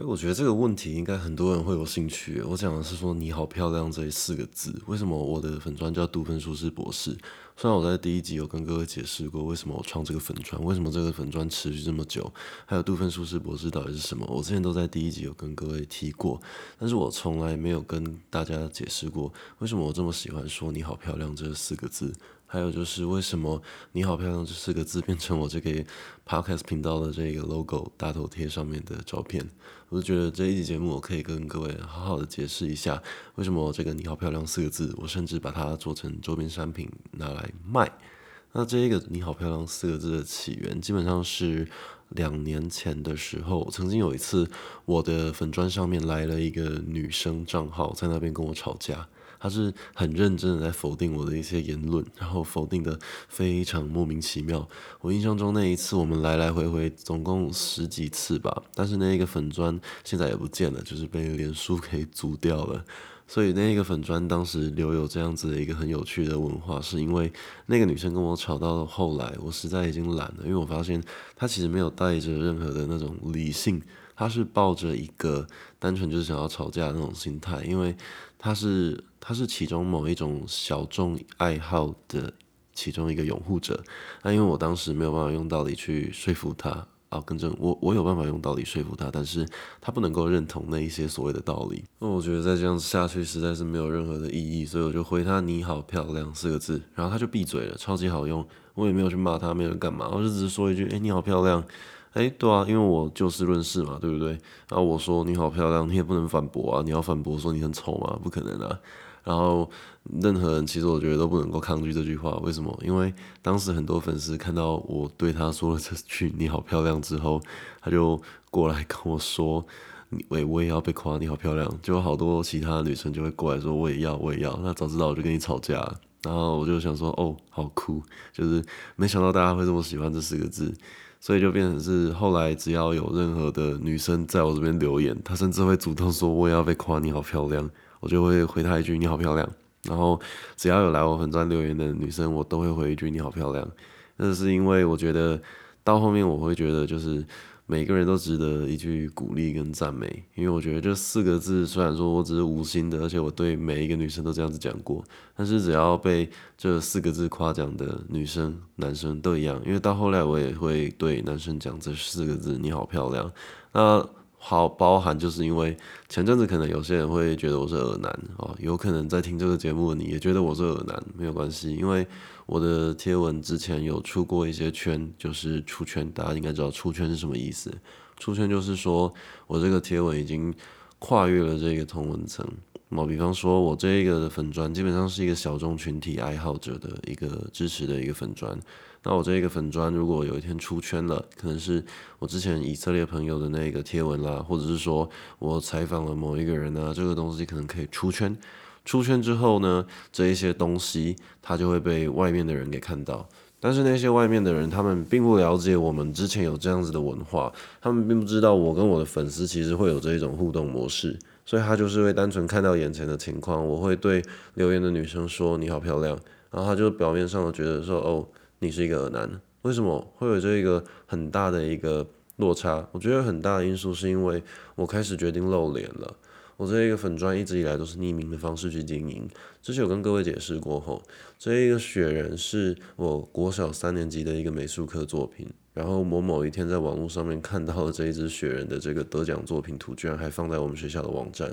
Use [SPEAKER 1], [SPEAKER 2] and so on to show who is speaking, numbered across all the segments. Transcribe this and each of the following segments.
[SPEAKER 1] 哎，我觉得这个问题应该很多人会有兴趣。我讲的是说“你好漂亮”这四个字，为什么我的粉砖叫杜芬舒适博士？虽然我在第一集有跟各位解释过为什么我创这个粉砖，为什么这个粉砖持续这么久，还有杜芬舒适博士到底是什么，我之前都在第一集有跟各位提过，但是我从来没有跟大家解释过为什么我这么喜欢说“你好漂亮”这四个字。还有就是为什么“你好漂亮”这四个字变成我这个 podcast 频道的这个 logo 大头贴上面的照片？我就觉得这一集节目我可以跟各位好好的解释一下，为什么这个“你好漂亮”四个字，我甚至把它做成周边商品拿来卖。那这一个“你好漂亮”四个字的起源，基本上是两年前的时候，曾经有一次我的粉砖上面来了一个女生账号，在那边跟我吵架。他是很认真的在否定我的一些言论，然后否定的非常莫名其妙。我印象中那一次我们来来回回总共十几次吧，但是那个粉砖现在也不见了，就是被脸书给租掉了。所以那个粉砖当时留有这样子的一个很有趣的文化，是因为那个女生跟我吵到了后来，我实在已经懒了，因为我发现她其实没有带着任何的那种理性。他是抱着一个单纯就是想要吵架的那种心态，因为他是他是其中某一种小众爱好的其中一个拥护者。那因为我当时没有办法用道理去说服他啊，更正我我有办法用道理说服他，但是他不能够认同那一些所谓的道理。那我觉得再这样下去实在是没有任何的意义，所以我就回他“你好漂亮”四个字，然后他就闭嘴了，超级好用。我也没有去骂他，没有干嘛，我就只是说一句：“哎，你好漂亮。”哎，对啊，因为我就事论事嘛，对不对？然后我说你好漂亮，你也不能反驳啊，你要反驳说你很丑吗？不可能啊。然后任何人其实我觉得都不能够抗拒这句话，为什么？因为当时很多粉丝看到我对他说了这句你好漂亮之后，他就过来跟我说，喂，我也要被夸你好漂亮，就有好多其他女生就会过来说我也要，我也要。那早知道我就跟你吵架。然后我就想说，哦，好酷，就是没想到大家会这么喜欢这四个字。所以就变成是后来只要有任何的女生在我这边留言，她甚至会主动说我也要被夸你好漂亮，我就会回她一句你好漂亮。然后只要有来我粉钻留言的女生，我都会回一句你好漂亮。那是因为我觉得到后面我会觉得就是。每个人都值得一句鼓励跟赞美，因为我觉得这四个字虽然说我只是无心的，而且我对每一个女生都这样子讲过，但是只要被这四个字夸奖的女生、男生都一样，因为到后来我也会对男生讲这四个字：你好漂亮。那好，包含就是因为前阵子可能有些人会觉得我是耳男哦，有可能在听这个节目你也觉得我是耳男，没有关系，因为我的贴文之前有出过一些圈，就是出圈，大家应该知道出圈是什么意思。出圈就是说我这个贴文已经跨越了这个同文层。那比方说，我这个粉砖基本上是一个小众群体爱好者的一个支持的一个粉砖。那我这一个粉砖如果有一天出圈了，可能是我之前以色列朋友的那个贴文啦，或者是说我采访了某一个人啊，这个东西可能可以出圈。出圈之后呢，这一些东西它就会被外面的人给看到。但是那些外面的人，他们并不了解我们之前有这样子的文化，他们并不知道我跟我的粉丝其实会有这一种互动模式。所以他就是会单纯看到眼前的情况，我会对留言的女生说你好漂亮，然后他就表面上觉得说哦你是一个男，为什么会有这一个很大的一个落差？我觉得很大的因素是因为我开始决定露脸了。我这一个粉砖一直以来都是匿名的方式去经营，之前有跟各位解释过后，这一个雪人是我国小三年级的一个美术课作品，然后我某一天在网络上面看到了这一只雪人的这个得奖作品图，居然还放在我们学校的网站，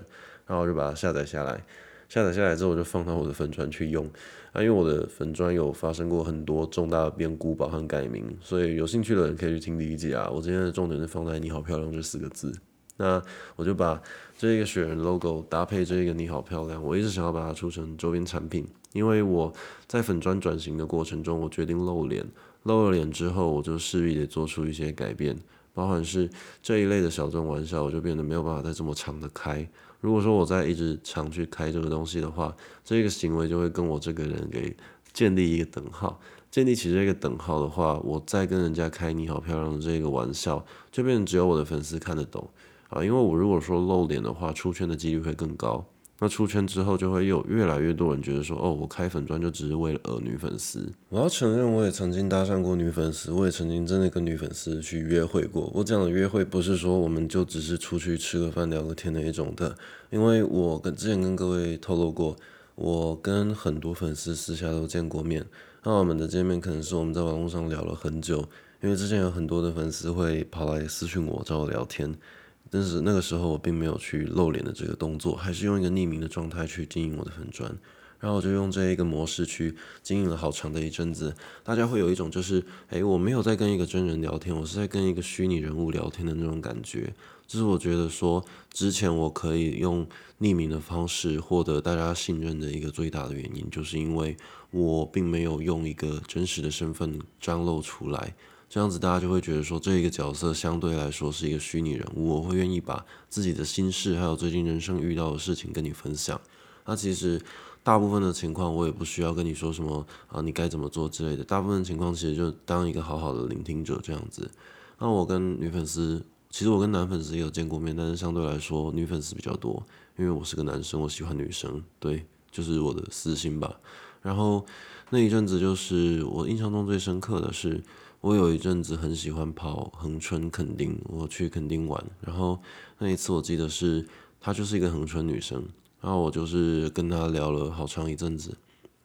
[SPEAKER 1] 然后我就把它下载下来，下载下来之后我就放到我的粉砖去用，啊，因为我的粉砖有发生过很多重大的变故，包含改名，所以有兴趣的人可以去听第一集啊，我今天的重点是放在你好漂亮这四个字。那我就把这一个雪人 logo 搭配这个你好漂亮，我一直想要把它出成周边产品，因为我在粉砖转型的过程中，我决定露脸，露了脸之后，我就势必得做出一些改变，包含是这一类的小众玩笑，我就变得没有办法再这么长的开。如果说我在一直常去开这个东西的话，这个行为就会跟我这个人给建立一个等号，建立起这个等号的话，我再跟人家开你好漂亮的这个玩笑，就变成只有我的粉丝看得懂。啊，因为我如果说露脸的话，出圈的几率会更高。那出圈之后，就会有越来越多人觉得说，哦，我开粉专就只是为了讹女粉丝。我要承认，我也曾经搭讪过女粉丝，我也曾经真的跟女粉丝去约会过。我讲的约会不是说我们就只是出去吃个饭聊个天的一种的，因为我跟之前跟各位透露过，我跟很多粉丝私下都见过面。那我们的见面可能是我们在网络上聊了很久，因为之前有很多的粉丝会跑来私讯我找我聊天。但是那个时候我并没有去露脸的这个动作，还是用一个匿名的状态去经营我的粉砖，然后我就用这一个模式去经营了好长的一阵子。大家会有一种就是，哎，我没有在跟一个真人聊天，我是在跟一个虚拟人物聊天的那种感觉。就是我觉得说，之前我可以用匿名的方式获得大家信任的一个最大的原因，就是因为我并没有用一个真实的身份张露出来。这样子大家就会觉得说，这一个角色相对来说是一个虚拟人物，我会愿意把自己的心事，还有最近人生遇到的事情跟你分享。那其实大部分的情况，我也不需要跟你说什么啊，你该怎么做之类的。大部分情况其实就当一个好好的聆听者这样子。那我跟女粉丝，其实我跟男粉丝也有见过面，但是相对来说女粉丝比较多，因为我是个男生，我喜欢女生，对，就是我的私心吧。然后那一阵子，就是我印象中最深刻的是。我有一阵子很喜欢跑恒春垦丁，我去垦丁玩，然后那一次我记得是她就是一个恒春女生，然后我就是跟她聊了好长一阵子。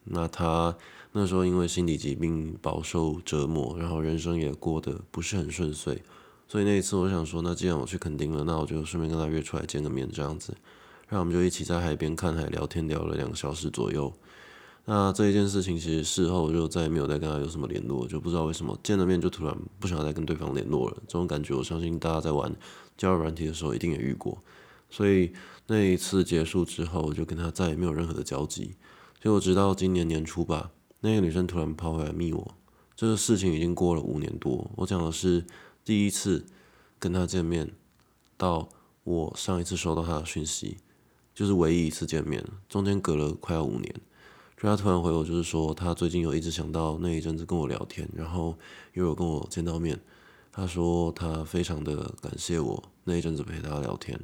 [SPEAKER 1] 那她那时候因为心理疾病饱受折磨，然后人生也过得不是很顺遂，所以那一次我想说，那既然我去垦丁了，那我就顺便跟她约出来见个面这样子，然后我们就一起在海边看海聊天，聊了两个小时左右。那这一件事情，其实事后就再也没有再跟他有什么联络，就不知道为什么见了面就突然不想再跟对方联络了。这种感觉，我相信大家在玩交友软体的时候一定也遇过。所以那一次结束之后，我就跟他再也没有任何的交集。结果直到今年年初吧，那个女生突然跑回来密我。这个事情已经过了五年多。我讲的是第一次跟他见面，到我上一次收到他的讯息，就是唯一一次见面，中间隔了快要五年。他突然回我，就是说他最近有一直想到那一阵子跟我聊天，然后又有跟我见到面。他说他非常的感谢我那一阵子陪他聊天。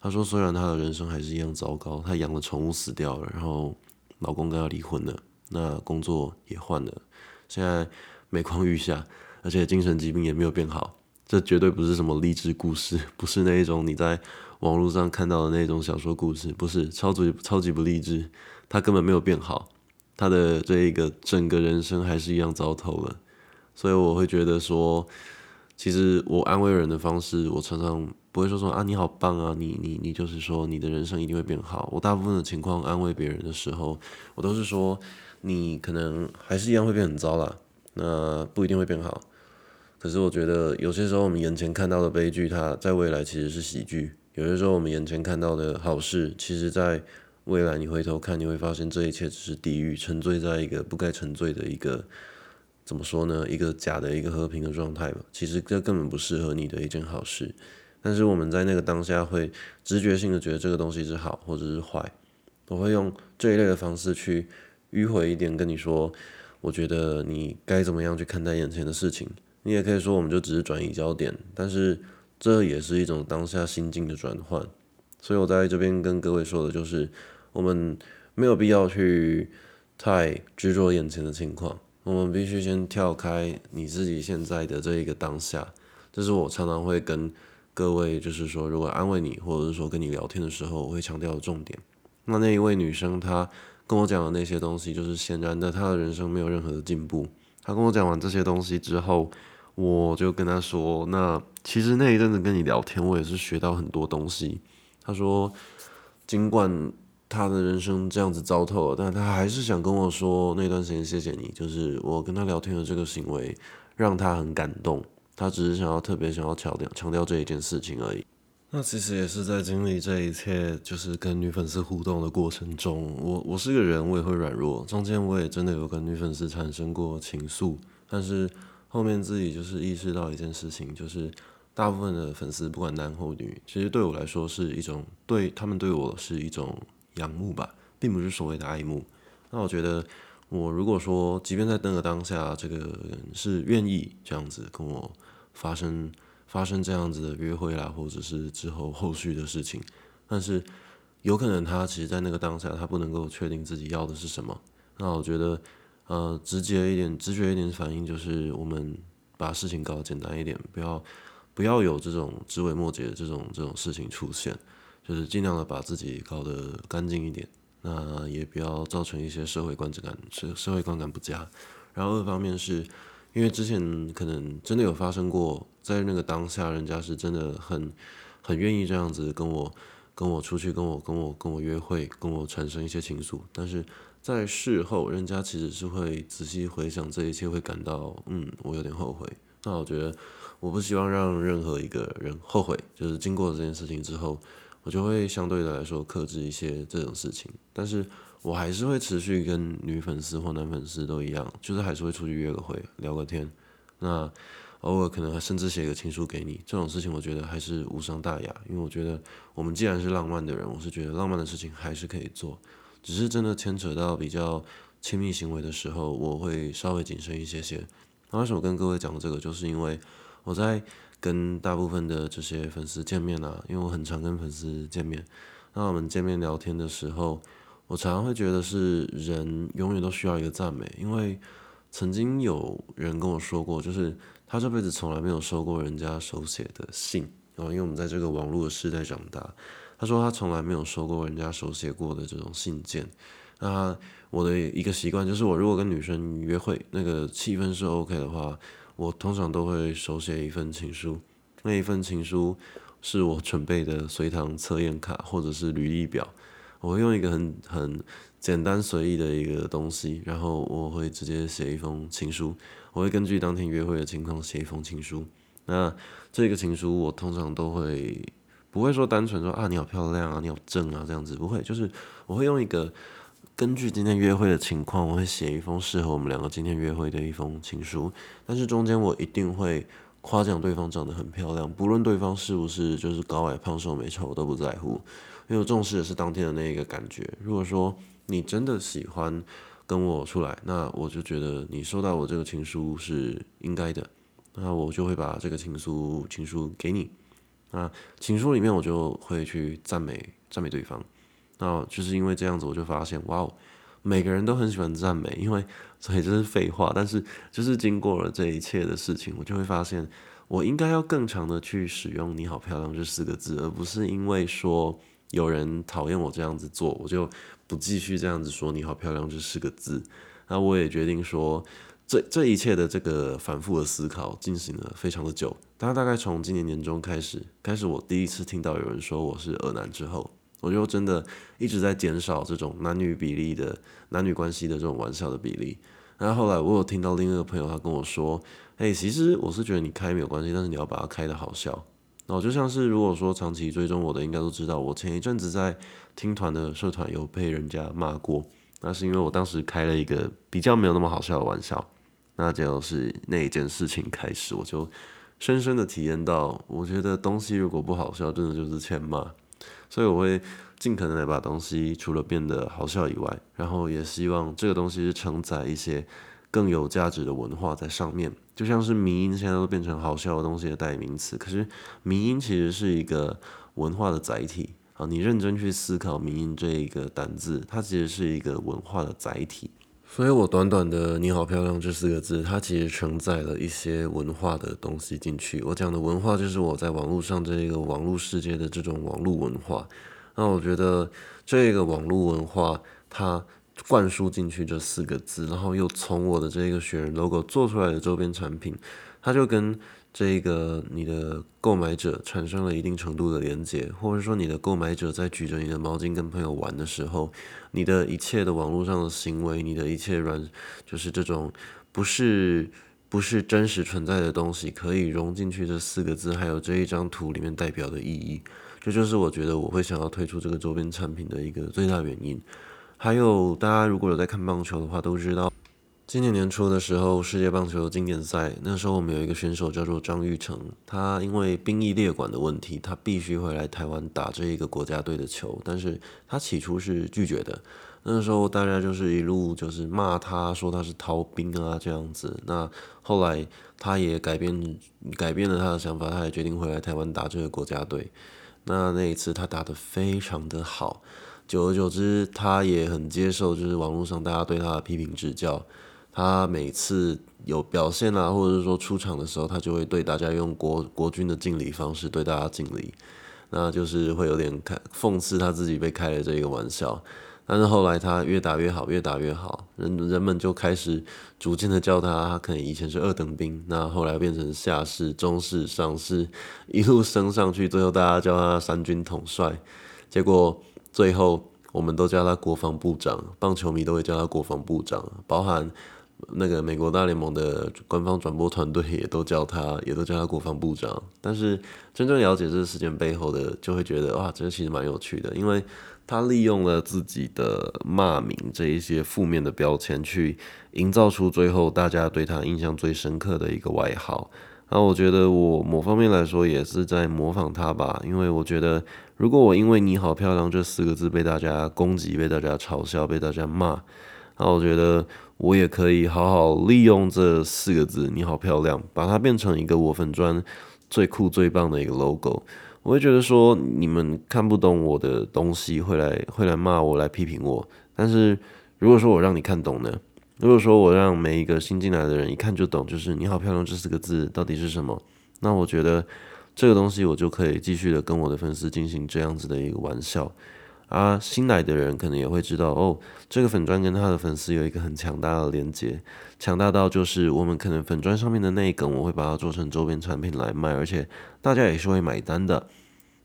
[SPEAKER 1] 他说虽然他的人生还是一样糟糕，他养的宠物死掉了，然后老公跟他离婚了，那工作也换了，现在每况愈下，而且精神疾病也没有变好。这绝对不是什么励志故事，不是那一种你在网络上看到的那种小说故事，不是超级超级不励志，他根本没有变好。他的这一个整个人生还是一样糟透了，所以我会觉得说，其实我安慰人的方式，我常常不会说说啊你好棒啊，你你你就是说你的人生一定会变好。我大部分的情况安慰别人的时候，我都是说你可能还是一样会变很糟啦，那不一定会变好。可是我觉得有些时候我们眼前看到的悲剧，它在未来其实是喜剧；有些时候我们眼前看到的好事，其实在。未来你回头看，你会发现这一切只是地狱，沉醉在一个不该沉醉的一个，怎么说呢？一个假的一个和平的状态吧。其实这根本不适合你的一件好事。但是我们在那个当下会直觉性的觉得这个东西是好或者是坏。我会用这一类的方式去迂回一点跟你说，我觉得你该怎么样去看待眼前的事情。你也可以说，我们就只是转移焦点，但是这也是一种当下心境的转换。所以我在这边跟各位说的就是。我们没有必要去太执着眼前的情况，我们必须先跳开你自己现在的这一个当下。这是我常常会跟各位，就是说，如果安慰你，或者是说跟你聊天的时候，我会强调的重点。那那一位女生，她跟我讲的那些东西，就是显然的，她的人生没有任何的进步。她跟我讲完这些东西之后，我就跟她说，那其实那一阵子跟你聊天，我也是学到很多东西。她说，尽管。他的人生这样子糟透了，但他还是想跟我说那段时间谢谢你，就是我跟他聊天的这个行为让他很感动。他只是想要特别想要强调强调这一件事情而已。那其实也是在经历这一切，就是跟女粉丝互动的过程中，我我是个人，我也会软弱。中间我也真的有跟女粉丝产生过情愫，但是后面自己就是意识到一件事情，就是大部分的粉丝不管男或女，其实对我来说是一种对他们对我是一种。仰慕吧，并不是所谓的爱慕。那我觉得，我如果说，即便在那个当下，这个人是愿意这样子跟我发生发生这样子的约会啦，或者是之后后续的事情，但是有可能他其实在那个当下他不能够确定自己要的是什么。那我觉得，呃，直接一点、直觉一点反应就是我们把事情搞简单一点，不要不要有这种枝微末节的这种这种事情出现，就是尽量的把自己搞得干净一点。那也不要造成一些社会观感社社会观感不佳。然后二方面是因为之前可能真的有发生过，在那个当下，人家是真的很很愿意这样子跟我跟我出去，跟我跟我跟我约会，跟我产生一些情愫。但是在事后，人家其实是会仔细回想这一切，会感到嗯，我有点后悔。那我觉得我不希望让任何一个人后悔，就是经过这件事情之后。我就会相对的来说克制一些这种事情，但是我还是会持续跟女粉丝或男粉丝都一样，就是还是会出去约个会，聊个天，那偶尔可能甚至写个情书给你，这种事情我觉得还是无伤大雅，因为我觉得我们既然是浪漫的人，我是觉得浪漫的事情还是可以做，只是真的牵扯到比较亲密行为的时候，我会稍微谨慎一些些。那为什么跟各位讲这个，就是因为我在。跟大部分的这些粉丝见面啊，因为我很常跟粉丝见面。那我们见面聊天的时候，我常常会觉得是人永远都需要一个赞美，因为曾经有人跟我说过，就是他这辈子从来没有收过人家手写的信啊，因为我们在这个网络的时代长大，他说他从来没有收过人家手写过的这种信件。那我的一个习惯就是，我如果跟女生约会，那个气氛是 OK 的话。我通常都会手写一份情书，那一份情书是我准备的随堂测验卡或者是履历表，我会用一个很很简单随意的一个东西，然后我会直接写一封情书，我会根据当天约会的情况写一封情书。那这个情书我通常都会不会说单纯说啊你好漂亮啊你好正啊这样子，不会，就是我会用一个。根据今天约会的情况，我会写一封适合我们两个今天约会的一封情书。但是中间我一定会夸奖对方长得很漂亮，不论对方是不是就是高矮胖瘦美丑我都不在乎，因为我重视的是当天的那一个感觉。如果说你真的喜欢跟我出来，那我就觉得你收到我这个情书是应该的，那我就会把这个情书情书给你。那情书里面我就会去赞美赞美对方。那就是因为这样子，我就发现，哇，每个人都很喜欢赞美，因为所以这是废话。但是就是经过了这一切的事情，我就会发现，我应该要更长的去使用“你好漂亮”这四个字，而不是因为说有人讨厌我这样子做，我就不继续这样子说“你好漂亮”这四个字。那我也决定说，这这一切的这个反复的思考进行了非常的久。大大概从今年年中开始，开始我第一次听到有人说我是恶男之后。我就真的一直在减少这种男女比例的男女关系的这种玩笑的比例。然后后来我有听到另一个朋友他跟我说：“哎，其实我是觉得你开没有关系，但是你要把它开的好笑。”然后就像是如果说长期追踪我的应该都知道，我前一阵子在听团的社团有被人家骂过，那是因为我当时开了一个比较没有那么好笑的玩笑。那就是那一件事情开始，我就深深的体验到，我觉得东西如果不好笑，真的就是欠骂。所以我会尽可能的把东西除了变得好笑以外，然后也希望这个东西是承载一些更有价值的文化在上面。就像是迷音现在都变成好笑的东西的代名词，可是迷音其实是一个文化的载体啊。你认真去思考迷音这一个单字，它其实是一个文化的载体。所以我短短的“你好漂亮”这四个字，它其实承载了一些文化的东西进去。我讲的文化，就是我在网络上这一个网络世界的这种网络文化。那我觉得这个网络文化，它灌输进去这四个字，然后又从我的这个雪人 logo 做出来的周边产品，它就跟。这个你的购买者产生了一定程度的连接，或者说你的购买者在举着你的毛巾跟朋友玩的时候，你的一切的网络上的行为，你的一切软，就是这种不是不是真实存在的东西，可以融进去这四个字，还有这一张图里面代表的意义，这就是我觉得我会想要推出这个周边产品的一个最大原因。还有大家如果有在看棒球的话，都知道。今年年初的时候，世界棒球经典赛，那时候我们有一个选手叫做张玉成，他因为兵役列管的问题，他必须回来台湾打这一个国家队的球，但是他起初是拒绝的。那时候大家就是一路就是骂他，说他是逃兵啊这样子。那后来他也改变改变了他的想法，他也决定回来台湾打这个国家队。那那一次他打得非常的好，久而久之，他也很接受，就是网络上大家对他的批评指教。他每次有表现啊，或者是说出场的时候，他就会对大家用国国军的敬礼方式对大家敬礼，那就是会有点开讽刺他自己被开了这一个玩笑。但是后来他越打越好，越打越好，人人们就开始逐渐的叫他，他可能以前是二等兵，那后来变成下士、中士、上士，一路升上去，最后大家叫他三军统帅。结果最后我们都叫他国防部长，棒球迷都会叫他国防部长，包含那个美国大联盟的官方转播团队也都叫他，也都叫他国防部长。但是真正了解这个事件背后的，就会觉得哇，这其实蛮有趣的，因为。他利用了自己的骂名这一些负面的标签，去营造出最后大家对他印象最深刻的一个外号。那我觉得我某方面来说也是在模仿他吧，因为我觉得如果我因为你好漂亮这四个字被大家攻击、被大家嘲笑、被大家骂，那我觉得我也可以好好利用这四个字“你好漂亮”，把它变成一个我粉砖最酷最棒的一个 logo。我会觉得说你们看不懂我的东西，会来会来骂我，来批评我。但是如果说我让你看懂呢？如果说我让每一个新进来的人一看就懂，就是“你好漂亮”这四个字到底是什么？那我觉得这个东西我就可以继续的跟我的粉丝进行这样子的一个玩笑。啊，新来的人可能也会知道哦，这个粉砖跟他的粉丝有一个很强大的连接，强大到就是我们可能粉砖上面的那一梗，我会把它做成周边产品来卖，而且大家也是会买单的。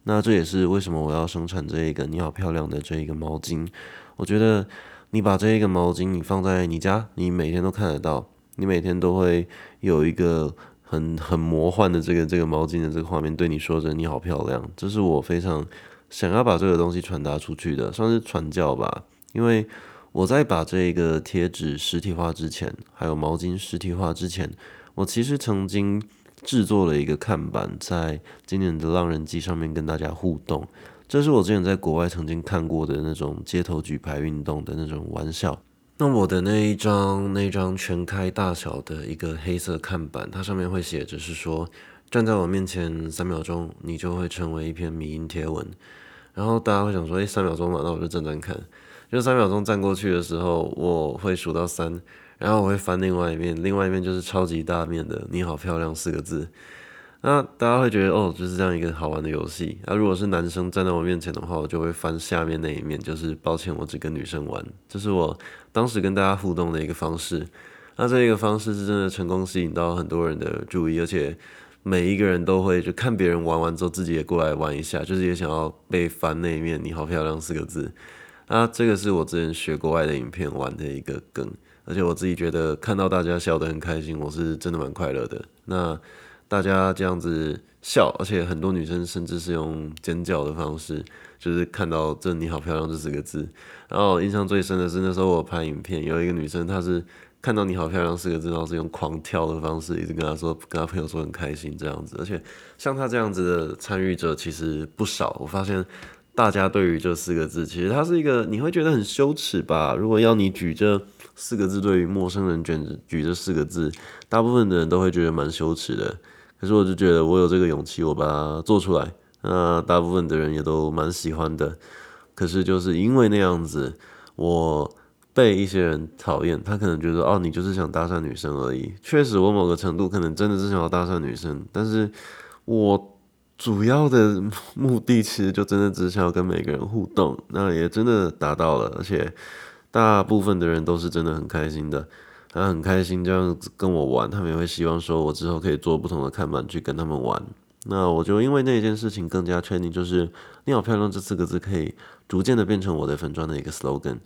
[SPEAKER 1] 那这也是为什么我要生产这一个你好漂亮的这一个毛巾。我觉得你把这一个毛巾你放在你家，你每天都看得到，你每天都会有一个很很魔幻的这个这个毛巾的这个画面对你说着你好漂亮，这是我非常。想要把这个东西传达出去的，算是传教吧。因为我在把这个贴纸实体化之前，还有毛巾实体化之前，我其实曾经制作了一个看板，在今年的浪人季上面跟大家互动。这是我之前在国外曾经看过的那种街头举牌运动的那种玩笑。那我的那一张那一张全开大小的一个黑色看板，它上面会写着是说，站在我面前三秒钟，你就会成为一篇迷音贴文。然后大家会想说，哎，三秒钟嘛，那我就站站看。就三秒钟站过去的时候，我会数到三，然后我会翻另外一面，另外一面就是超级大面的“你好漂亮”四个字。那大家会觉得，哦，就是这样一个好玩的游戏。那如果是男生站在我面前的话，我就会翻下面那一面，就是抱歉，我只跟女生玩。这是我当时跟大家互动的一个方式。那这一个方式是真的成功吸引到很多人的注意，而且。每一个人都会就看别人玩完之后，自己也过来玩一下，就是也想要被翻那一面“你好漂亮”四个字。啊这个是我之前学国外的影片玩的一个梗，而且我自己觉得看到大家笑得很开心，我是真的蛮快乐的。那大家这样子笑，而且很多女生甚至是用尖叫的方式，就是看到这“你好漂亮”这四个字。然后印象最深的是那时候我拍影片，有一个女生她是。看到你好漂亮四个字，然后是用狂跳的方式，一直跟他说，跟他朋友说很开心这样子。而且像他这样子的参与者其实不少。我发现大家对于这四个字，其实它是一个你会觉得很羞耻吧？如果要你举这四个字，对于陌生人卷举这四个字，大部分的人都会觉得蛮羞耻的。可是我就觉得我有这个勇气，我把它做出来，那大部分的人也都蛮喜欢的。可是就是因为那样子，我。被一些人讨厌，他可能觉得哦，你就是想搭讪女生而已。确实，我某个程度可能真的是想要搭讪女生，但是我主要的目的其实就真的只想要跟每个人互动，那也真的达到了，而且大部分的人都是真的很开心的，他很开心这样子跟我玩，他们也会希望说我之后可以做不同的看板去跟他们玩。那我就因为那件事情更加确定，就是“你好漂亮”这四个字可以逐渐的变成我的粉砖的一个 slogan。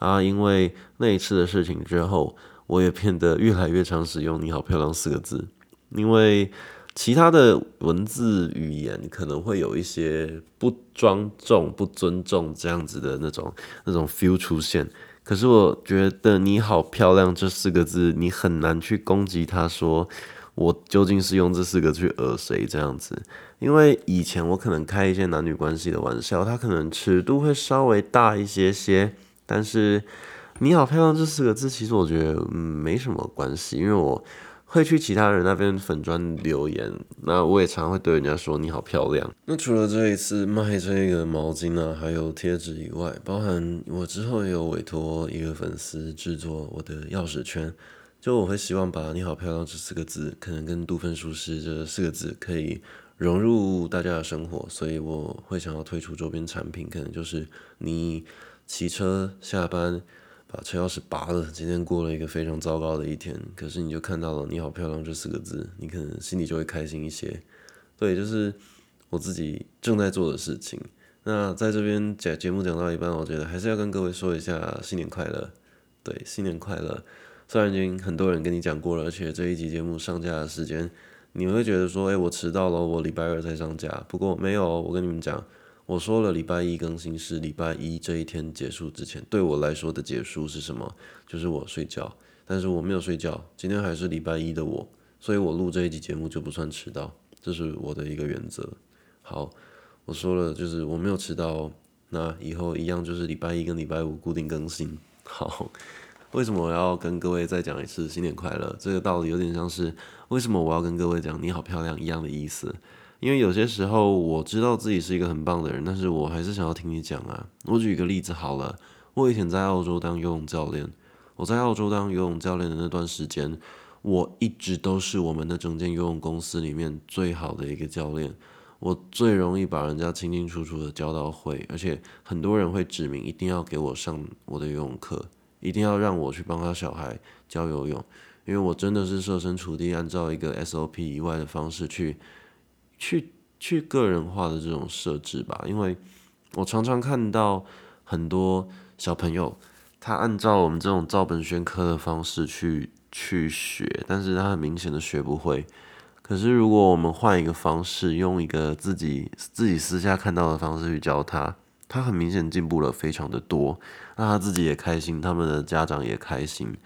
[SPEAKER 1] 啊，因为那一次的事情之后，我也变得越来越常使用“你好漂亮”四个字。因为其他的文字语言可能会有一些不庄重、不尊重这样子的那种那种 feel 出现。可是我觉得“你好漂亮”这四个字，你很难去攻击他，说我究竟是用这四个去讹谁这样子。因为以前我可能开一些男女关系的玩笑，它可能尺度会稍微大一些些。但是“你好漂亮”这四个字，其实我觉得没什么关系，因为我会去其他人那边粉砖留言，那我也常会对人家说你好漂亮。那除了这一次卖这个毛巾啊，还有贴纸以外，包含我之后也有委托一个粉丝制作我的钥匙圈，就我会希望把你好漂亮这四个字，可能跟杜芬舒适这四个字可以融入大家的生活，所以我会想要推出周边产品，可能就是你骑车下班。把车钥匙拔了，今天过了一个非常糟糕的一天。可是你就看到了“你好漂亮”这四个字，你可能心里就会开心一些。对，就是我自己正在做的事情。那在这边讲节目讲到一半，我觉得还是要跟各位说一下新年快乐。对，新年快乐。虽然已经很多人跟你讲过了，而且这一集节目上架的时间，你会觉得说，哎，我迟到了，我礼拜二才上架。不过没有，我跟你们讲。我说了，礼拜一更新是礼拜一这一天结束之前，对我来说的结束是什么？就是我睡觉，但是我没有睡觉，今天还是礼拜一的我，所以我录这一集节目就不算迟到，这是我的一个原则。好，我说了，就是我没有迟到，那以后一样就是礼拜一跟礼拜五固定更新。好，为什么我要跟各位再讲一次新年快乐？这个道理有点像是为什么我要跟各位讲你好漂亮一样的意思。因为有些时候我知道自己是一个很棒的人，但是我还是想要听你讲啊。我举一个例子好了，我以前在澳洲当游泳教练，我在澳洲当游泳教练的那段时间，我一直都是我们的整间游泳公司里面最好的一个教练。我最容易把人家清清楚楚的教到会，而且很多人会指明一定要给我上我的游泳课，一定要让我去帮他小孩教游泳，因为我真的是设身处地按照一个 SOP 以外的方式去。去去个人化的这种设置吧，因为我常常看到很多小朋友，他按照我们这种照本宣科的方式去去学，但是他很明显的学不会。可是如果我们换一个方式，用一个自己自己私下看到的方式去教他，他很明显进步了非常的多，那他自己也开心，他们的家长也开心。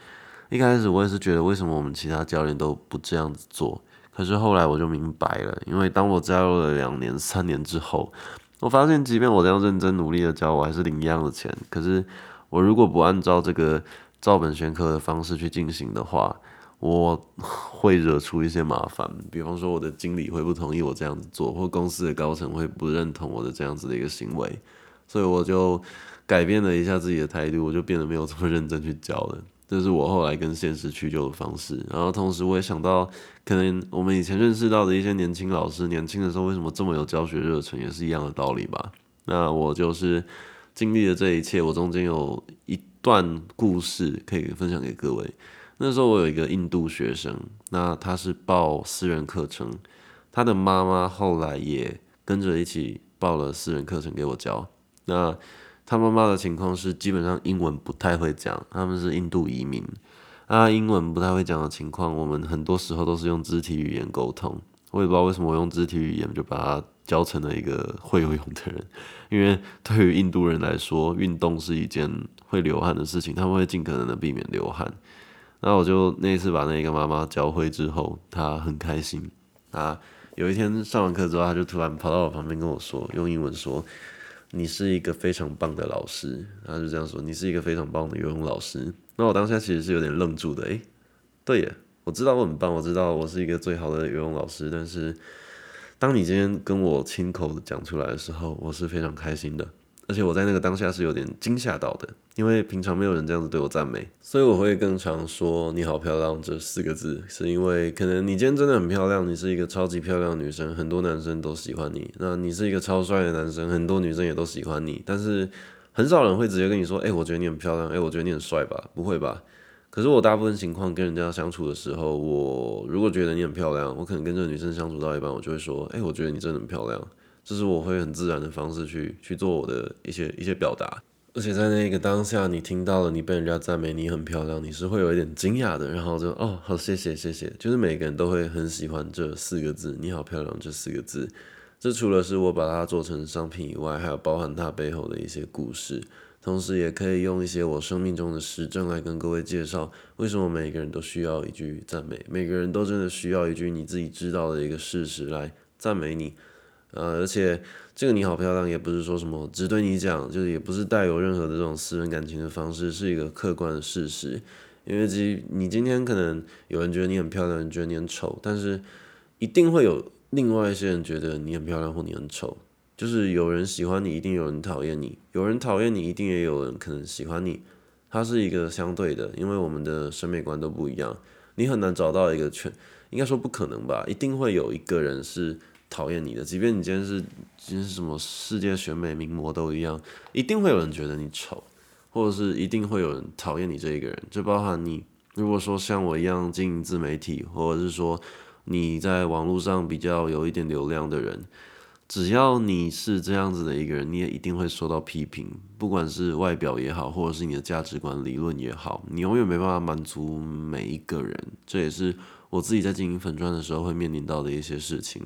[SPEAKER 1] 一开始我也是觉得，为什么我们其他教练都不这样子做？可是后来我就明白了，因为当我加入了两年、三年之后，我发现，即便我这样认真努力的教，我还是领一样的钱。可是我如果不按照这个照本宣科的方式去进行的话，我会惹出一些麻烦。比方说，我的经理会不同意我这样子做，或公司的高层会不认同我的这样子的一个行为，所以我就改变了一下自己的态度，我就变得没有这么认真去教了。这是我后来跟现实取救的方式，然后同时我也想到，可能我们以前认识到的一些年轻老师，年轻的时候为什么这么有教学热忱，也是一样的道理吧。那我就是经历了这一切，我中间有一段故事可以分享给各位。那时候我有一个印度学生，那他是报私人课程，他的妈妈后来也跟着一起报了私人课程给我教。那他妈妈的情况是，基本上英文不太会讲，他们是印度移民，啊，英文不太会讲的情况，我们很多时候都是用肢体语言沟通。我也不知道为什么我用肢体语言就把他教成了一个会游泳的人，因为对于印度人来说，运动是一件会流汗的事情，他们会尽可能的避免流汗。那我就那次把那个妈妈教会之后，她很开心。啊，有一天上完课之后，他就突然跑到我旁边跟我说，用英文说。你是一个非常棒的老师，他就这样说。你是一个非常棒的游泳老师。那我当下其实是有点愣住的。诶，对耶，我知道我很棒，我知道我是一个最好的游泳老师。但是，当你今天跟我亲口讲出来的时候，我是非常开心的。而且我在那个当下是有点惊吓到的，因为平常没有人这样子对我赞美，所以我会更常说“你好漂亮”这四个字，是因为可能你今天真的很漂亮，你是一个超级漂亮的女生，很多男生都喜欢你。那你是一个超帅的男生，很多女生也都喜欢你。但是很少人会直接跟你说：“哎，我觉得你很漂亮，哎，我觉得你很帅吧？”不会吧？可是我大部分情况跟人家相处的时候，我如果觉得你很漂亮，我可能跟这个女生相处到一半，我就会说：“哎，我觉得你真的很漂亮。”这是我会很自然的方式去去做我的一些一些表达，而且在那个当下，你听到了你被人家赞美你很漂亮，你是会有一点惊讶的，然后就哦好谢谢谢谢，就是每个人都会很喜欢这四个字“你好漂亮”这四个字。这除了是我把它做成商品以外，还有包含它背后的一些故事，同时也可以用一些我生命中的实证来跟各位介绍，为什么每个人都需要一句赞美，每个人都真的需要一句你自己知道的一个事实来赞美你。呃，而且这个你好漂亮，也不是说什么只对你讲，就是也不是带有任何的这种私人感情的方式，是一个客观的事实。因为即你今天可能有人觉得你很漂亮，你觉得你很丑，但是一定会有另外一些人觉得你很漂亮或你很丑。就是有人喜欢你，一定有人讨厌你；有人讨厌你，一定也有人可能喜欢你。它是一个相对的，因为我们的审美观都不一样，你很难找到一个全，应该说不可能吧？一定会有一个人是讨厌你的，即便你今天是今天什么世界选美名模都一样，一定会有人觉得你丑，或者是一定会有人讨厌你这一个人。就包含你，如果说像我一样经营自媒体，或者是说你在网络上比较有一点流量的人。只要你是这样子的一个人，你也一定会受到批评，不管是外表也好，或者是你的价值观理论也好，你永远没办法满足每一个人。这也是我自己在经营粉钻的时候会面临到的一些事情。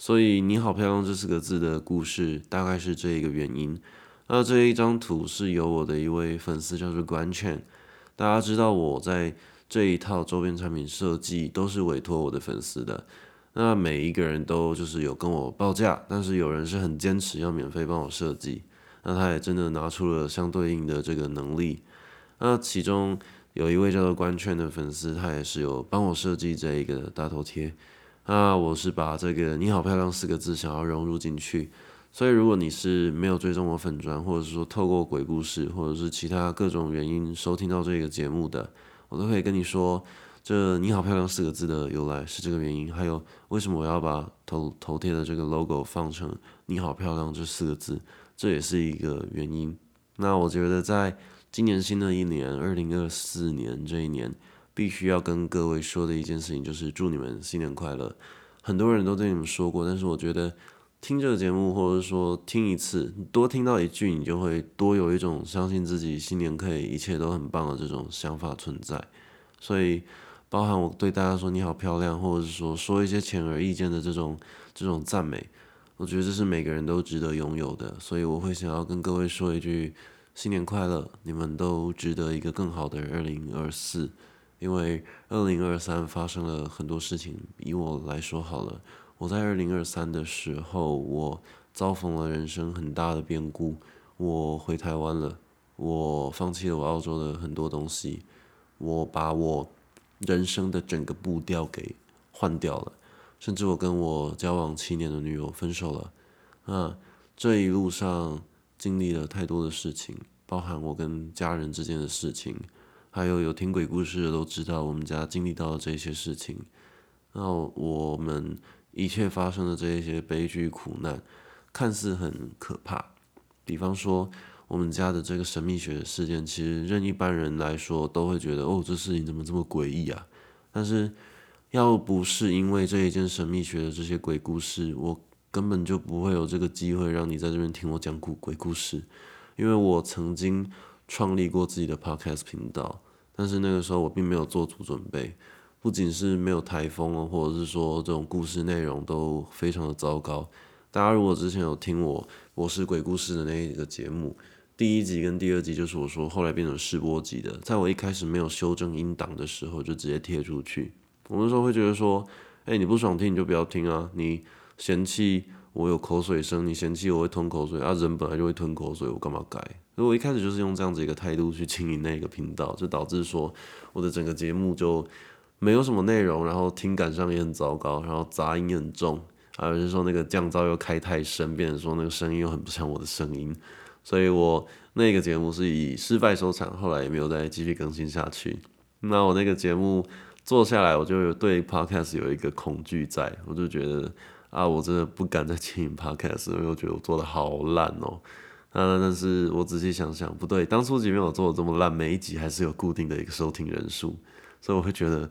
[SPEAKER 1] 所以“你好漂亮”这四个字的故事，大概是这一个原因。那这一张图是由我的一位粉丝叫做关倩，大家知道我在这一套周边产品设计都是委托我的粉丝的。那每一个人都就是有跟我报价，但是有人是很坚持要免费帮我设计，那他也真的拿出了相对应的这个能力。那其中有一位叫做关圈的粉丝，他也是有帮我设计这一个大头贴。那我是把这个“你好漂亮”四个字想要融入进去，所以如果你是没有追踪我粉砖，或者是说透过鬼故事或者是其他各种原因收听到这个节目的，我都可以跟你说。这“你好漂亮”四个字的由来是这个原因，还有为什么我要把头头贴的这个 logo 放成“你好漂亮”这四个字，这也是一个原因。那我觉得在今年新的一年，二零二四年这一年，必须要跟各位说的一件事情就是祝你们新年快乐。很多人都对你们说过，但是我觉得听这个节目，或者说听一次，多听到一句，你就会多有一种相信自己新年可以一切都很棒的这种想法存在，所以。包含我对大家说你好漂亮，或者是说说一些显而易见的这种这种赞美，我觉得这是每个人都值得拥有的，所以我会想要跟各位说一句新年快乐，你们都值得一个更好的二零二四，因为二零二三发生了很多事情，以我来说好了，我在二零二三的时候，我遭逢了人生很大的变故，我回台湾了，我放弃了我澳洲的很多东西，我把我。人生的整个步调给换掉了，甚至我跟我交往七年的女友分手了。那这一路上经历了太多的事情，包含我跟家人之间的事情，还有有听鬼故事的都知道我们家经历到了这些事情。那我们一切发生的这些悲剧苦难，看似很可怕。比方说。我们家的这个神秘学事件，其实任一般人来说都会觉得，哦，这事情怎么这么诡异啊？但是，要不是因为这一件神秘学的这些鬼故事，我根本就不会有这个机会让你在这边听我讲古鬼故事。因为我曾经创立过自己的 podcast 频道，但是那个时候我并没有做足准备，不仅是没有台风哦，或者是说这种故事内容都非常的糟糕。大家如果之前有听我我是鬼故事的那一个节目。第一集跟第二集就是我说后来变成试播集的，在我一开始没有修正音档的时候就直接贴出去。我那时候会觉得说，哎，你不爽听你就不要听啊，你嫌弃我有口水声，你嫌弃我会吞口水啊，人本来就会吞口水，我干嘛改？所以我一开始就是用这样子一个态度去经营那个频道，就导致说我的整个节目就没有什么内容，然后听感上也很糟糕，然后杂音很重，还有就是说那个降噪又开太深，变成说那个声音又很不像我的声音。所以我那个节目是以失败收场，后来也没有再继续更新下去。那我那个节目做下来，我就对 podcast 有一个恐惧在，我就觉得啊，我真的不敢再经营 podcast，因为我觉得我做的好烂哦。那但是我仔细想想，不对，当初即便我做的这么烂，每一集还是有固定的一个收听人数，所以我会觉得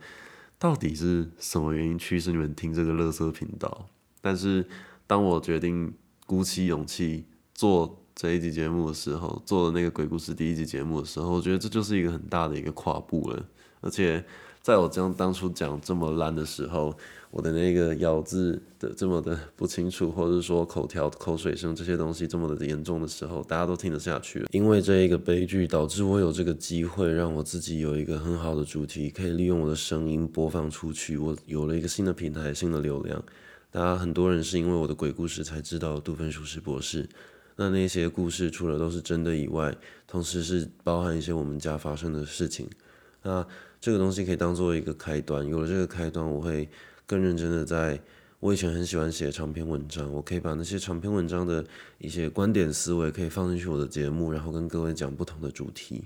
[SPEAKER 1] 到底是什么原因驱使你们听这个乐色频道？但是当我决定鼓起勇气做。这一集节目的时候，做的那个鬼故事第一集节目的时候，我觉得这就是一个很大的一个跨步了。而且在我这样当初讲这么烂的时候，我的那个咬字的这么的不清楚，或者说口条、口水声这些东西这么的严重的时候，大家都听得下去了。因为这一个悲剧，导致我有这个机会，让我自己有一个很好的主题，可以利用我的声音播放出去。我有了一个新的平台、新的流量。大家很多人是因为我的鬼故事才知道杜芬舒适博士。那那些故事除了都是真的以外，同时是包含一些我们家发生的事情。那这个东西可以当做一个开端，有了这个开端，我会更认真的在。我以前很喜欢写长篇文章，我可以把那些长篇文章的一些观点思维可以放进去我的节目，然后跟各位讲不同的主题。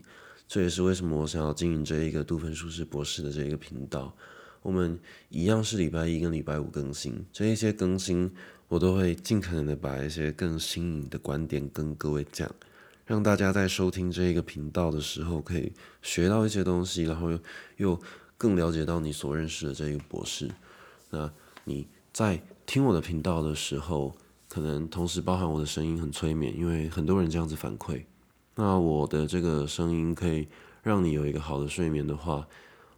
[SPEAKER 1] 这也是为什么我想要经营这一个杜芬舒适博士的这一个频道。我们一样是礼拜一跟礼拜五更新，这一些更新我都会尽可能的把一些更新颖的观点跟各位讲，让大家在收听这个频道的时候可以学到一些东西，然后又又更了解到你所认识的这个博士。那你。在听我的频道的时候，可能同时包含我的声音很催眠，因为很多人这样子反馈。那我的这个声音可以让你有一个好的睡眠的话，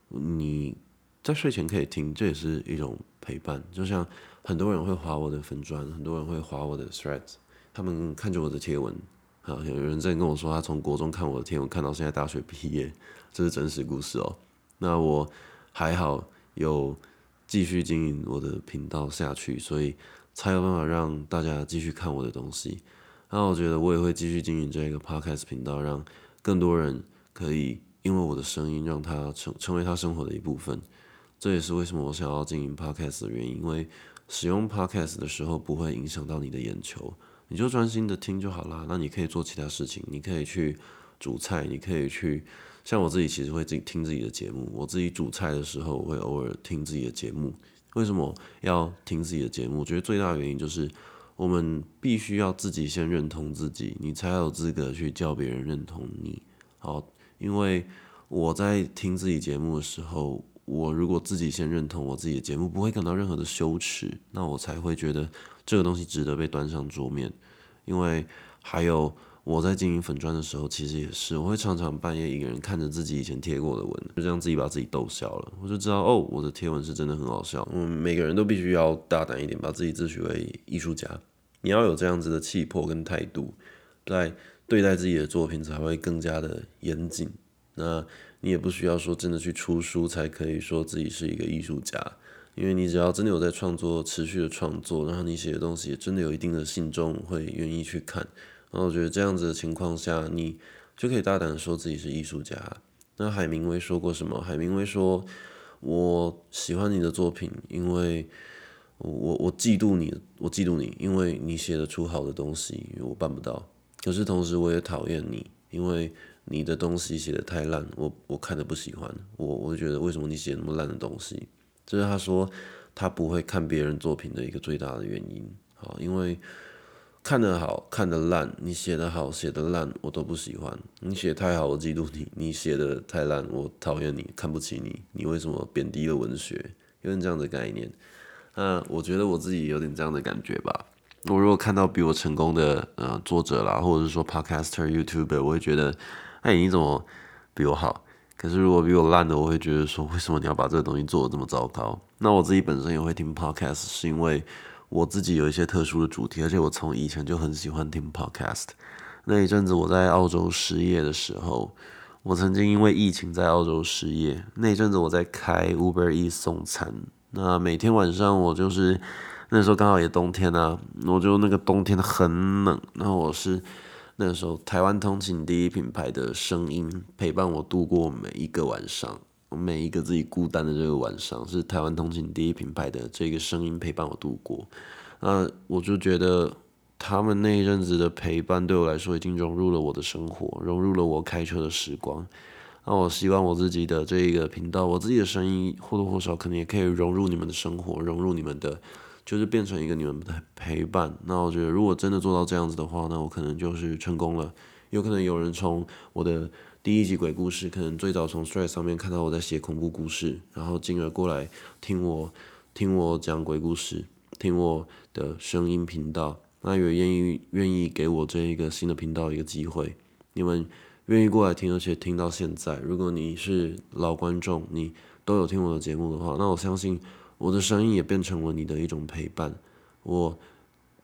[SPEAKER 1] 你在睡前可以听，这也是一种陪伴。就像很多人会划我的粉砖，很多人会划我的 threads，他们看着我的贴文，啊，有人在跟我说他从国中看我的贴文看到现在大学毕业，这是真实故事哦。那我还好有。继续经营我的频道下去，所以才有办法让大家继续看我的东西。那我觉得我也会继续经营这个 podcast 频道，让更多人可以因为我的声音，让他成成为他生活的一部分。这也是为什么我想要经营 podcast 的原因。因为使用 podcast 的时候不会影响到你的眼球，你就专心的听就好啦。那你可以做其他事情，你可以去煮菜，你可以去。像我自己其实会自己听自己的节目，我自己煮菜的时候我会偶尔听自己的节目。为什么要听自己的节目？我觉得最大的原因就是我们必须要自己先认同自己，你才有资格去叫别人认同你。好，因为我在听自己节目的时候，我如果自己先认同我自己的节目，不会感到任何的羞耻，那我才会觉得这个东西值得被端上桌面。因为还有。我在经营粉砖的时候，其实也是，我会常常半夜一个人看着自己以前贴过的文，就这样自己把自己逗笑了。我就知道，哦，我的贴文是真的很好笑。嗯，每个人都必须要大胆一点，把自己自诩为艺术家。你要有这样子的气魄跟态度，在对待自己的作品才会更加的严谨。那你也不需要说真的去出书才可以说自己是一个艺术家，因为你只要真的有在创作，持续的创作，然后你写的东西也真的有一定的信众会愿意去看。然后我觉得这样子的情况下，你就可以大胆的说自己是艺术家。那海明威说过什么？海明威说：“我喜欢你的作品，因为我我嫉妒你，我嫉妒你，因为你写得出好的东西，我办不到。可是同时我也讨厌你，因为你的东西写得太烂，我我看的不喜欢。我我觉得为什么你写那么烂的东西？这是他说他不会看别人作品的一个最大的原因。好，因为。看得好看得烂，你写得好写得烂，我都不喜欢。你写太好，我嫉妒你；你写的太烂，我讨厌你，看不起你。你为什么贬低了文学？有点这样的概念。那我觉得我自己有点这样的感觉吧。我如果看到比我成功的呃作者啦，或者是说 podcaster、YouTuber，我会觉得，哎，你怎么比我好？可是如果比我烂的，我会觉得说，为什么你要把这个东西做的这么糟糕？那我自己本身也会听 podcast，是因为。我自己有一些特殊的主题，而且我从以前就很喜欢听 podcast。那一阵子我在澳洲失业的时候，我曾经因为疫情在澳洲失业。那一阵子我在开 Uber E 送餐，那每天晚上我就是那时候刚好也冬天啊，我就那个冬天很冷，那我是那时候台湾通勤第一品牌的声音陪伴我度过每一个晚上。我每一个自己孤单的这个晚上，是台湾通勤第一品牌的这个声音陪伴我度过。那我就觉得他们那一阵子的陪伴对我来说已经融入了我的生活，融入了我开车的时光。那我希望我自己的这个频道，我自己的声音或多或少可能也可以融入你们的生活，融入你们的，就是变成一个你们的陪伴。那我觉得如果真的做到这样子的话，那我可能就是成功了。有可能有人从我的。第一集鬼故事，可能最早从 Stress 上面看到我在写恐怖故事，然后进而过来听我听我讲鬼故事，听我的声音频道，那也愿意愿意给我这一个新的频道一个机会。你们愿意过来听，而且听到现在，如果你是老观众，你都有听我的节目的话，那我相信我的声音也变成了你的一种陪伴。我。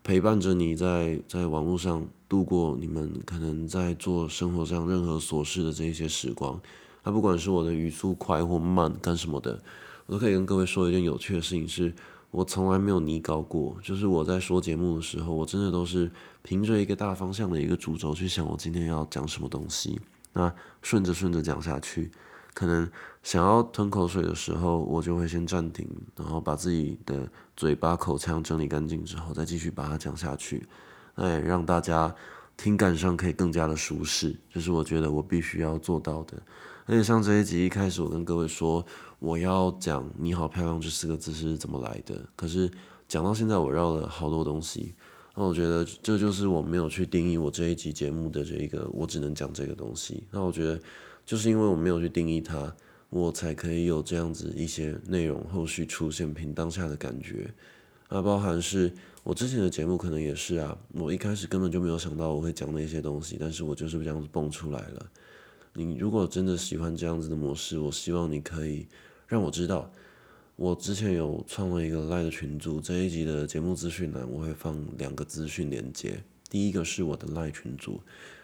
[SPEAKER 1] 陪伴着你在在网络上度过你们可能在做生活上任何琐事的这一些时光，那不管是我的语速快或慢干什么的，我都可以跟各位说一件有趣的事情，是我从来没有拟稿过，就是我在说节目的时候，我真的都是凭着一个大方向的一个主轴去想我今天要讲什么东西，那顺着顺着讲下去，可能想要吞口水的时候，我就会先暂停，然后把自己的嘴巴、口腔整理干净之后，再继续把它讲下去，那也让大家听感上可以更加的舒适，这是我觉得我必须要做到的。而且像这一集一开始，我跟各位说我要讲“你好漂亮”这四个字是怎么来的，可是讲到现在，我绕了好多东西。那我觉得这就是我没有去定义我这一集节目的这一个，我只能讲这个东西。那我觉得就是因为我没有去定义它，我才可以有这样子一些内容后续出现，凭当下的感觉。啊，包含是我之前的节目可能也是啊，我一开始根本就没有想到我会讲那些东西，但是我就是这样子蹦出来了。你如果真的喜欢这样子的模式，我希望你可以让我知道。我之前有创了一个 Line 的群组，这一集的节目资讯栏我会放两个资讯连接。第一个是我的 Line 群组，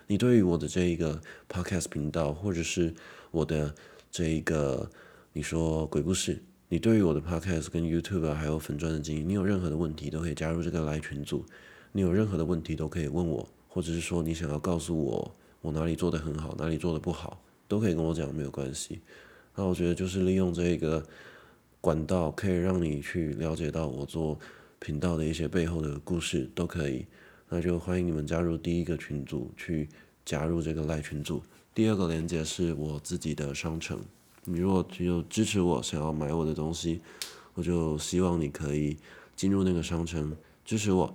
[SPEAKER 1] 你对于我的这一个 Podcast 频道，或者是我的这一个你说鬼故事，你对于我的 Podcast 跟 YouTube 还有粉钻的经营，你有任何的问题都可以加入这个 Line 群组。你有任何的问题都可以问我，或者是说你想要告诉我我哪里做的很好，哪里做的不好，都可以跟我讲，没有关系。那我觉得就是利用这一个。管道可以让你去了解到我做频道的一些背后的故事，都可以。那就欢迎你们加入第一个群组，去加入这个赖群组。第二个连接是我自己的商城，你如果只有支持我，想要买我的东西，我就希望你可以进入那个商城支持我。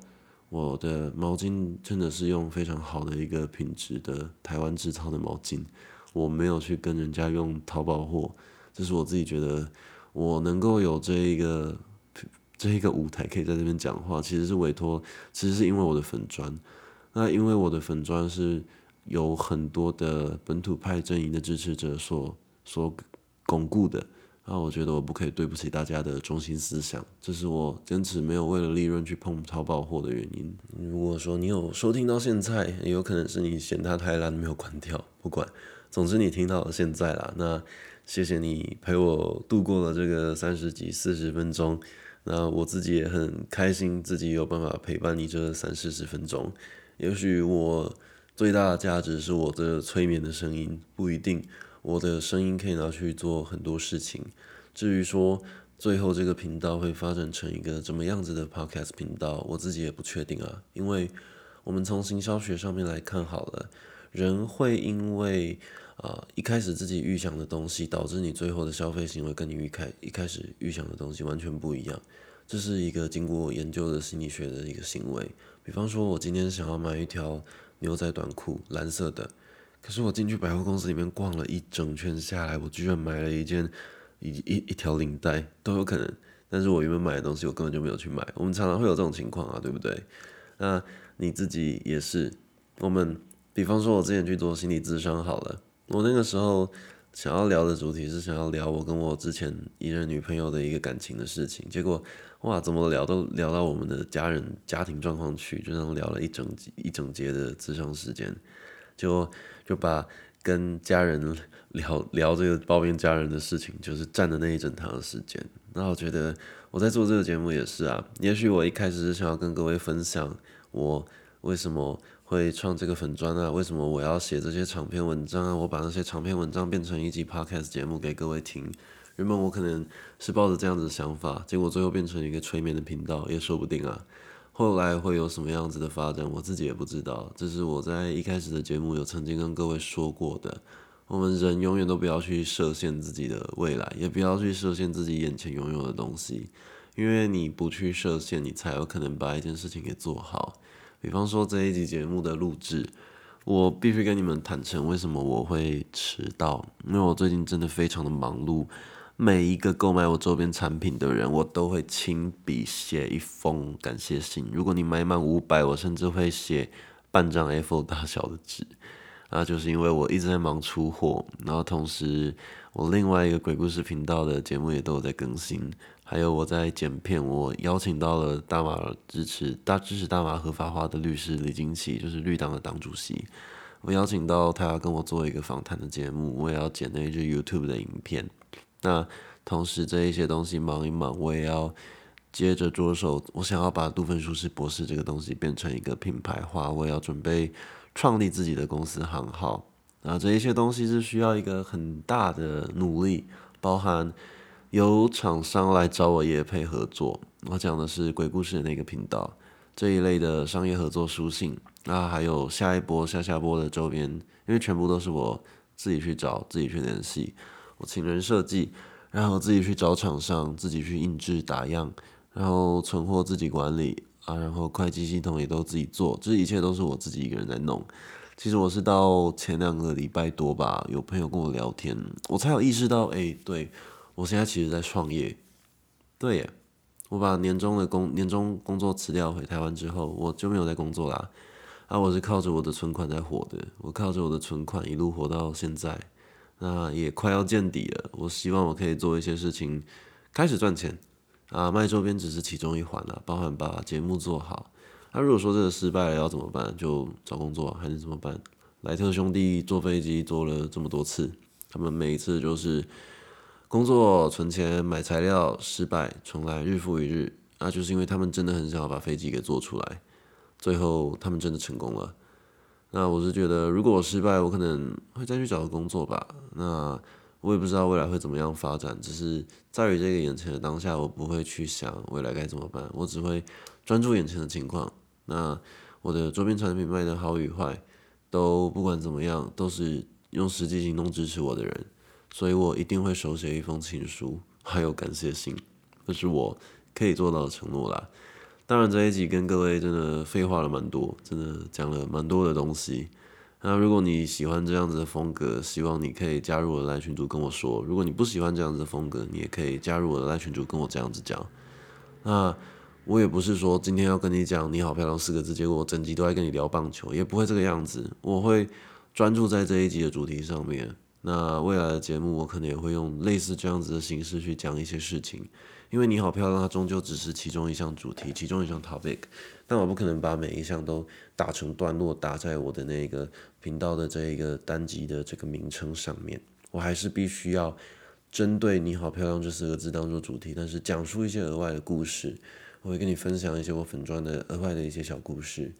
[SPEAKER 1] 我的毛巾真的是用非常好的一个品质的台湾制造的毛巾，我没有去跟人家用淘宝货，这是我自己觉得。我能够有这一个这一个舞台，可以在这边讲话，其实是委托，其实是因为我的粉砖。那因为我的粉砖是有很多的本土派阵营的支持者所所巩固的，那我觉得我不可以对不起大家的中心思想，这是我坚持没有为了利润去碰淘宝货的原因。如果说你有收听到现在，也有可能是你嫌它太烂没有关掉，不管，总之你听到了现在啦，那。谢谢你陪我度过了这个三十几、四十分钟，那我自己也很开心，自己有办法陪伴你这三四十分钟。也许我最大的价值是我的催眠的声音，不一定我的声音可以拿去做很多事情。至于说最后这个频道会发展成一个怎么样子的 podcast 频道，我自己也不确定啊。因为我们从行销学上面来看，好了，人会因为啊，一开始自己预想的东西，导致你最后的消费行为跟你预开一开始预想的东西完全不一样。这是一个经过研究的心理学的一个行为。比方说，我今天想要买一条牛仔短裤，蓝色的，可是我进去百货公司里面逛了一整圈下来，我居然买了一件一一一条领带都有可能。但是我原本买的东西，我根本就没有去买。我们常常会有这种情况啊，对不对？那你自己也是。我们比方说，我之前去做心理咨商好了。我那个时候想要聊的主题是想要聊我跟我之前一任女朋友的一个感情的事情，结果哇，怎么聊都聊到我们的家人家庭状况去，就这样聊了一整一整节的智商时间，就就把跟家人聊聊这个抱怨家人的事情，就是占的那一整堂的时间。那我觉得我在做这个节目也是啊，也许我一开始是想要跟各位分享我为什么。会创这个粉砖啊？为什么我要写这些长篇文章啊？我把那些长篇文章变成一集 podcast 节目给各位听。原本我可能是抱着这样子的想法，结果最后变成一个催眠的频道，也说不定啊。后来会有什么样子的发展，我自己也不知道。这是我在一开始的节目有曾经跟各位说过的。我们人永远都不要去设限自己的未来，也不要去设限自己眼前拥有的东西，因为你不去设限，你才有可能把一件事情给做好。比方说这一集节目的录制，我必须跟你们坦诚，为什么我会迟到？因为我最近真的非常的忙碌，每一个购买我周边产品的人，我都会亲笔写一封感谢信。如果你买满五百，我甚至会写半张 A4 大小的纸。那就是因为我一直在忙出货，然后同时我另外一个鬼故事频道的节目也都有在更新。还有我在剪片，我邀请到了大马支持大支持大马合法化的律师李金奇，就是绿党的党主席。我邀请到他跟我做一个访谈的节目，我也要剪那一支 YouTube 的影片。那同时这一些东西忙一忙，我也要接着着手，我想要把杜芬舒适博士这个东西变成一个品牌化，我也要准备创立自己的公司行号。啊，这一些东西是需要一个很大的努力，包含有厂商来找我也配合作。我讲的是鬼故事的那个频道这一类的商业合作书信，那还有下一波、下下波的周边，因为全部都是我自己去找、自己去联系，我请人设计，然后自己去找厂商，自己去印制、打样，然后存货自己管理啊，然后会计系统也都自己做，这一切都是我自己一个人在弄。其实我是到前两个礼拜多吧，有朋友跟我聊天，我才有意识到，哎，对我现在其实在创业。对耶，我把年终的工年终工作辞掉回台湾之后，我就没有在工作啦。啊，我是靠着我的存款在活的，我靠着我的存款一路活到现在，那也快要见底了。我希望我可以做一些事情，开始赚钱。啊，卖周边只是其中一环啦，包含把节目做好。那如果说这个失败了要怎么办？就找工作还是怎么办？莱特兄弟坐飞机坐了这么多次，他们每一次就是工作、存钱、买材料，失败重来，日复一日。那就是因为他们真的很想要把飞机给做出来，最后他们真的成功了。那我是觉得，如果我失败，我可能会再去找个工作吧。那我也不知道未来会怎么样发展，只是在于这个眼前的当下，我不会去想未来该怎么办，我只会专注眼前的情况。那我的周边产品卖的好与坏，都不管怎么样，都是用实际行动支持我的人，所以我一定会手写一封情书，还有感谢信，这是我可以做到的承诺啦。当然这一集跟各位真的废话了蛮多，真的讲了蛮多的东西。那如果你喜欢这样子的风格，希望你可以加入我的赖群组跟我说；如果你不喜欢这样子的风格，你也可以加入我的赖群组跟我这样子讲。那。我也不是说今天要跟你讲“你好漂亮”四个字，结果我整集都在跟你聊棒球，也不会这个样子。我会专注在这一集的主题上面。那未来的节目，我可能也会用类似这样子的形式去讲一些事情。因为你好漂亮，它终究只是其中一项主题，其中一项 topic。但我不可能把每一项都打成段落，打在我的那个频道的这一个单集的这个名称上面。我还是必须要针对“你好漂亮”这四个字当做主题，但是讲述一些额外的故事。我会跟你分享一些我粉钻的额外的一些小故事。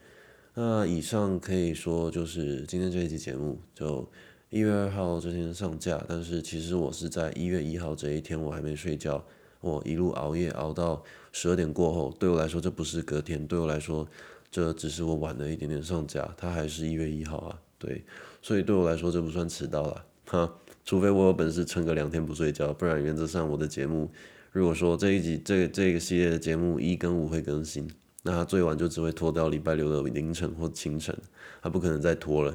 [SPEAKER 1] 那以上可以说就是今天这一期节目，就一月二号这天上架。但是其实我是在一月一号这一天，我还没睡觉，我一路熬夜熬到十二点过后。对我来说，这不是隔天，对我来说，这只是我晚了一点点上架。它还是一月一号啊，对，所以对我来说这不算迟到了，哈，除非我有本事撑个两天不睡觉，不然原则上我的节目。如果说这一集这这个系列的节目一跟五会更新，那它最晚就只会拖到礼拜六的凌晨或清晨，它不可能再拖了。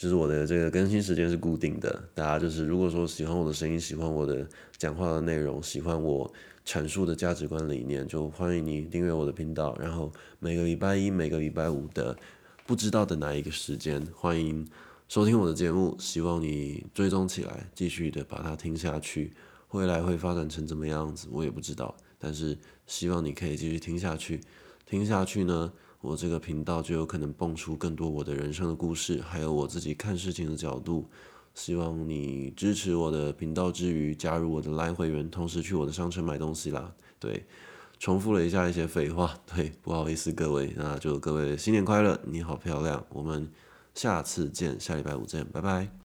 [SPEAKER 1] 就是我的这个更新时间是固定的，大家就是如果说喜欢我的声音，喜欢我的讲话的内容，喜欢我阐述的价值观理念，就欢迎你订阅我的频道。然后每个礼拜一、每个礼拜五的不知道的哪一个时间，欢迎收听我的节目。希望你追踪起来，继续的把它听下去。未来会发展成怎么样子，我也不知道。但是希望你可以继续听下去，听下去呢，我这个频道就有可能蹦出更多我的人生的故事，还有我自己看事情的角度。希望你支持我的频道之余，加入我的 Line 会员，同时去我的商城买东西啦。对，重复了一下一些废话，对，不好意思各位，那就各位新年快乐，你好漂亮，我们下次见，下礼拜五见，拜拜。